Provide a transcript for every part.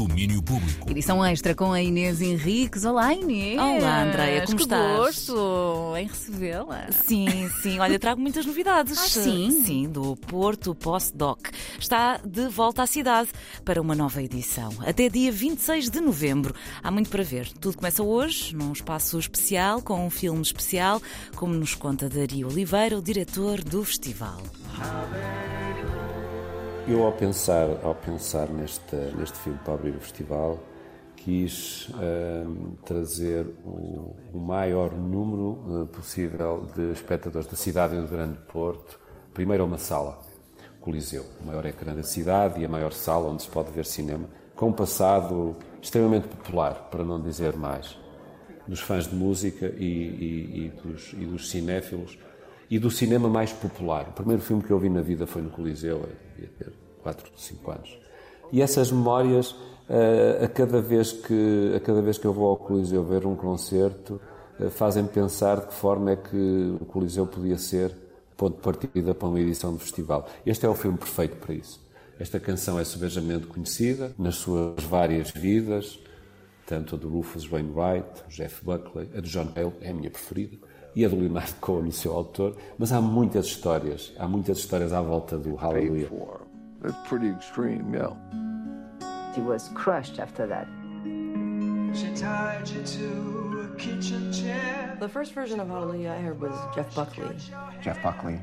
Domínio Público. Edição extra com a Inês Henriques. Olá, Inês. Olá, Andreia, como que estás? gosto em recebê-la. Sim, sim. Olha, trago muitas novidades. Ah, sim? Sim, do Porto Postdoc. Está de volta à cidade para uma nova edição. Até dia 26 de novembro. Há muito para ver. Tudo começa hoje, num espaço especial, com um filme especial, como nos conta Dario Oliveira, o diretor do festival. Eu, ao pensar, ao pensar neste, neste filme para abrir o festival, quis ehm, trazer o, o maior número eh, possível de espectadores da cidade do Grande Porto, primeiro a uma sala, Coliseu, o maior ecrã da cidade e a maior sala onde se pode ver cinema, com um passado extremamente popular, para não dizer mais, dos fãs de música e, e, e, dos, e dos cinéfilos e do cinema mais popular. O primeiro filme que eu vi na vida foi no Coliseu, eu devia ter 4, 5 anos. E essas memórias, eh, a cada vez que, a cada vez que eu vou ao Coliseu ver um concerto, eh, fazem-me pensar de que forma é que o Coliseu podia ser ponto de partida para uma edição do festival. Este é o filme perfeito para isso. Esta canção é subejamente conhecida nas suas várias vidas, tanto a do Rufus Wainwright, Jeff Buckley, a do John Cale, é a minha preferida, e a do Leonardo Cohen, o seu autor, mas há muitas histórias, há muitas histórias à volta do Hallelujah. For. That's pretty extreme, yeah. He was crushed after that. She tied you to a kitchen chair. The first version of Hallelujah I heard was Jeff Buckley. Jeff Buckley.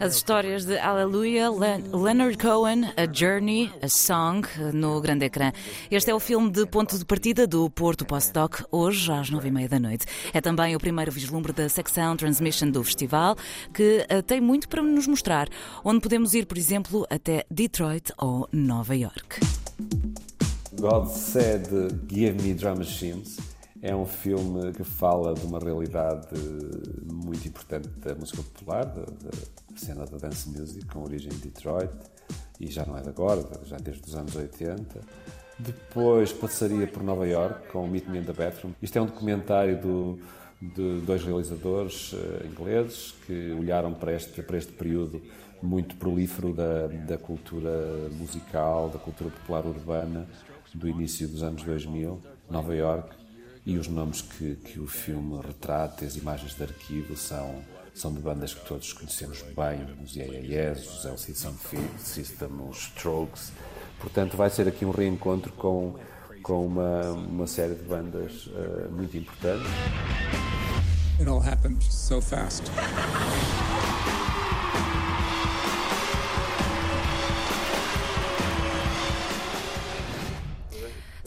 As histórias de Hallelujah, Len Leonard Cohen, A Journey, A Song, no grande ecrã. Este é o filme de ponto de partida do Porto Postdoc, hoje às nove e meia da noite. É também o primeiro vislumbre da secção Transmission do festival, que eh, tem muito para nos mostrar, onde podemos ir, por exemplo, até Detroit ou Nova York. God Said Give Me Drum Machines é um filme que fala de uma realidade muito importante da música popular, da, da cena da dance music, com origem em Detroit, e já não é de agora, já desde os anos 80. Depois passaria por Nova York com Meet Me in the Bathroom. Isto é um documentário do, de dois realizadores eh, ingleses que olharam para este, para este período muito prolífero da, da cultura musical, da cultura popular urbana do início dos anos 2000, Nova York, e os nomes que, que o filme retrata, as imagens de arquivo, são, são de bandas que todos conhecemos bem, os Yeah os LC System, os Strokes. Portanto, vai ser aqui um reencontro com, com uma, uma série de bandas uh, muito importantes. It all happened so fast.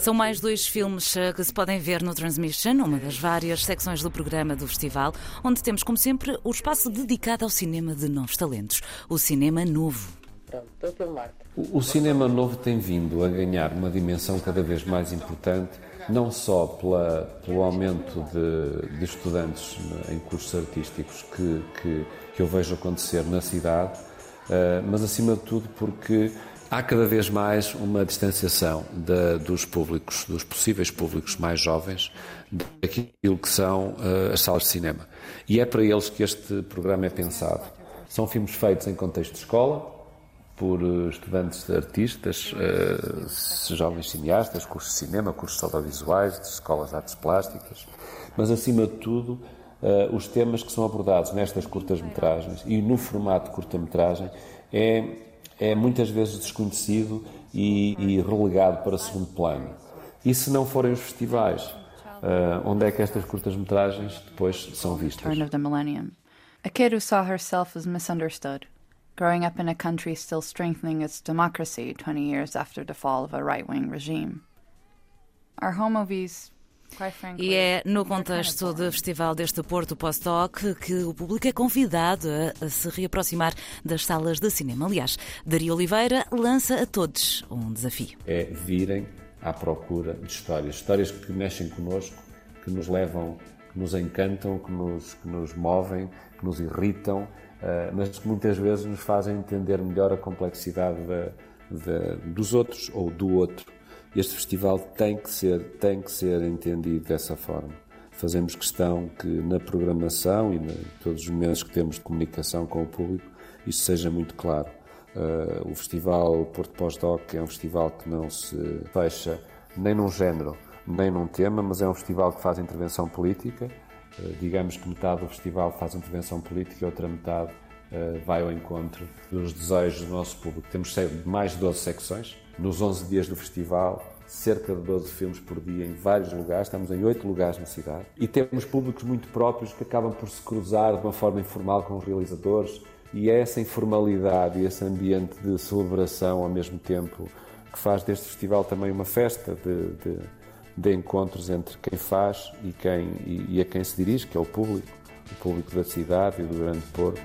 São mais dois filmes eh, que se podem ver no Transmission, uma das várias secções do programa do festival, onde temos, como sempre, o espaço dedicado ao cinema de novos talentos, o cinema novo. O, o cinema novo tem vindo a ganhar uma dimensão cada vez mais importante, não só pela, pelo aumento de, de estudantes em cursos artísticos que, que, que eu vejo acontecer na cidade, uh, mas acima de tudo porque há cada vez mais uma distanciação de, dos públicos, dos possíveis públicos mais jovens, daquilo que são uh, as salas de cinema. E é para eles que este programa é pensado. São filmes feitos em contexto de escola, por uh, estudantes de artistas, uh, jovens cineastas, cursos de cinema, cursos audiovisuais, de escolas de artes plásticas, mas acima de tudo, os temas que são abordados nestas curtas-metragens e no formato de curta-metragem é é muitas vezes desconhecido e, e, relegado para segundo plano. E se não forem os festivais, uh, onde é que estas curtas-metragens depois são vistas? Turn of the millennium. A kid who saw herself as misunderstood, growing up in a country still strengthening its democracy 20 years after the fall of a right-wing regime. Our home movies e é no contexto do festival deste Porto Postdoc que o público é convidado a, se reaproximar das salas de cinema. Aliás, Daria Oliveira lança a todos um desafio. É virem à procura de histórias, histórias que mexem connosco, que nos levam, que nos encantam, que nos, que nos movem, que nos irritam, uh, mas que muitas vezes nos fazem entender melhor a complexidade da, da, dos outros ou do outro. Este festival tem que ser, tem que ser entendido dessa forma. Fazemos questão que na programação e em todos os momentos que temos de comunicação com o público isso seja muito claro. Uh, o festival Porto Pós-Doc é um festival que não se fecha nem num género, nem num tema, mas é um festival que faz intervenção política. Uh, digamos que metade do festival faz intervenção política e outra metade vai ao encontro dos desejos do nosso público. Temos mais de 12 secções. Nos 11 dias do festival, cerca de 12 filmes por dia em vários lugares, estamos em 8 lugares na cidade. E temos públicos muito próprios que acabam por se cruzar de uma forma informal com os realizadores e é essa informalidade e esse ambiente de celebração ao mesmo tempo que faz deste festival também uma festa de, de, de encontros entre quem faz e, quem, e, e, a quem se dirige, que é o público, o público da cidade e do Grande Porto.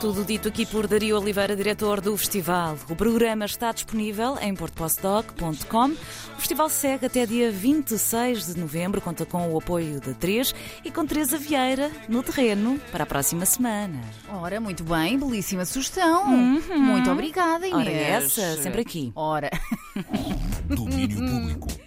Tudo dito aqui por Dario Oliveira, diretor do festival. O programa está disponível em portopostdoc.com. O festival segue até dia 26 de novembro, conta com o apoio da 3 e com Teresa Vieira no terreno para a próxima semana. Ora, muito bem, belíssima sugestão. Uhum. Muito obrigada, Inês. Ora, essa, sempre aqui. Ora. Domínio público.